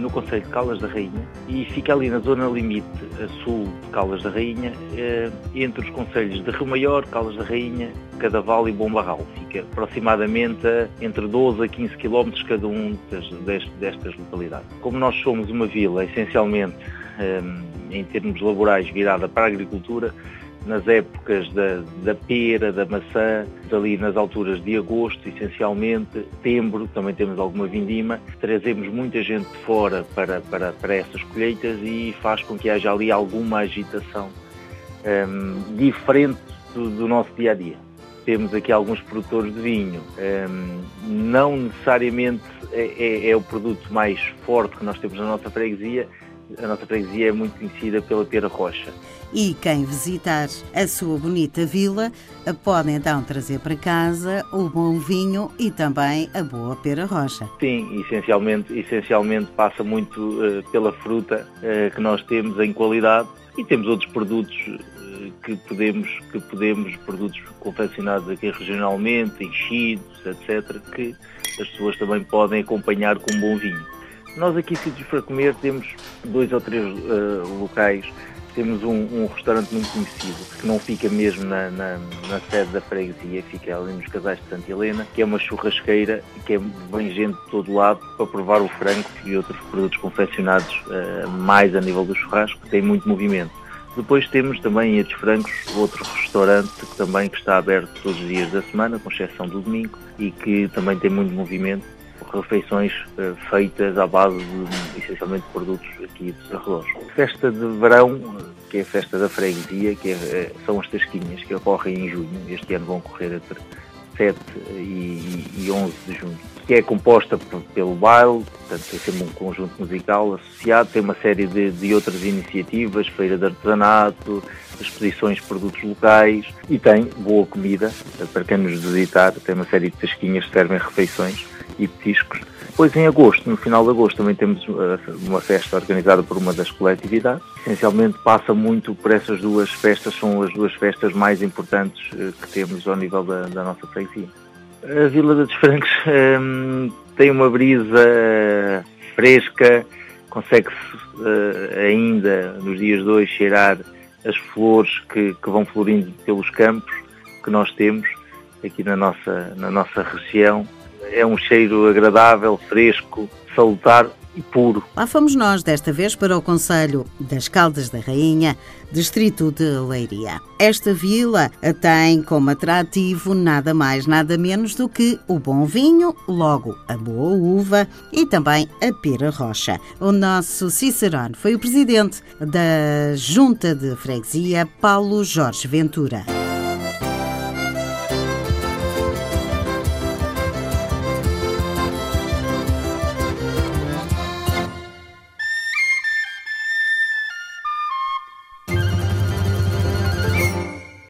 no Conselho de Caldas da Rainha e fica ali na zona limite a sul de Caldas da Rainha, uh, entre os conselhos de Rio Maior, Caldas da Rainha, Cadaval e Bombarral. Fica aproximadamente entre 12 a 15 km cada um destas, destas localidades. Como nós somos uma vila essencialmente um, em termos laborais virada para a agricultura, nas épocas da, da pera, da maçã, ali nas alturas de agosto, essencialmente, setembro, também temos alguma vindima, trazemos muita gente de fora para, para, para essas colheitas e faz com que haja ali alguma agitação um, diferente do, do nosso dia a dia temos aqui alguns produtores de vinho. Um, não necessariamente é, é, é, o produto mais forte que nós temos na nossa freguesia. A nossa freguesia é muito conhecida pela pera rocha. E quem visitar a sua bonita vila pode então trazer para casa o bom vinho e também a boa pera rocha. Sim, essencialmente, essencialmente passa muito uh, pela fruta uh, que nós temos em qualidade e temos outros produtos que podemos, que podemos, produtos confeccionados aqui regionalmente, enchidos, etc., que as pessoas também podem acompanhar com um bom vinho. Nós aqui, sítios para comer, temos dois ou três uh, locais. Temos um, um, restaurante muito conhecido, que não fica mesmo na, na, na, sede da freguesia, fica ali nos Casais de Santa Helena, que é uma churrasqueira, que é bem gente de todo lado para provar o frango e outros produtos confeccionados uh, mais a nível do churrasco, tem muito movimento. Depois temos também em Etes Francos outro restaurante que também que está aberto todos os dias da semana, com exceção do domingo, e que também tem muito movimento, refeições uh, feitas à base de, essencialmente produtos aqui dos arredores. Festa de verão, que é a festa da freguesia, que é, eh, são as tasquinhas, que ocorrem em junho, este ano vão ocorrer entre 7 e, e 11 de junho. Que é composta pelo baile, portanto tem sempre um conjunto musical associado, tem uma série de, de outras iniciativas, feira de artesanato, exposições de produtos locais e tem boa comida para quem nos visitar, tem uma série de tasquinhas que servem refeições e petiscos. Depois em agosto, no final de agosto, também temos uh, uma festa organizada por uma das coletividades. Essencialmente passa muito por essas duas festas, são as duas festas mais importantes uh, que temos ao nível da, da nossa freguesia. A Vila dos Francos um, tem uma brisa fresca, consegue-se uh, ainda nos dias de hoje cheirar as flores que, que, vão florindo pelos campos que nós temos aqui na nossa, na nossa região. É um cheiro agradável, fresco, salutar e puro. Lá fomos nós, desta vez, para o Conselho das Caldas da Rainha, distrito de Leiria. Esta vila tem como atrativo nada mais, nada menos do que o bom vinho, logo a boa uva e também a pera rocha. O nosso Cicerone foi o presidente da Junta de Freguesia, Paulo Jorge Ventura.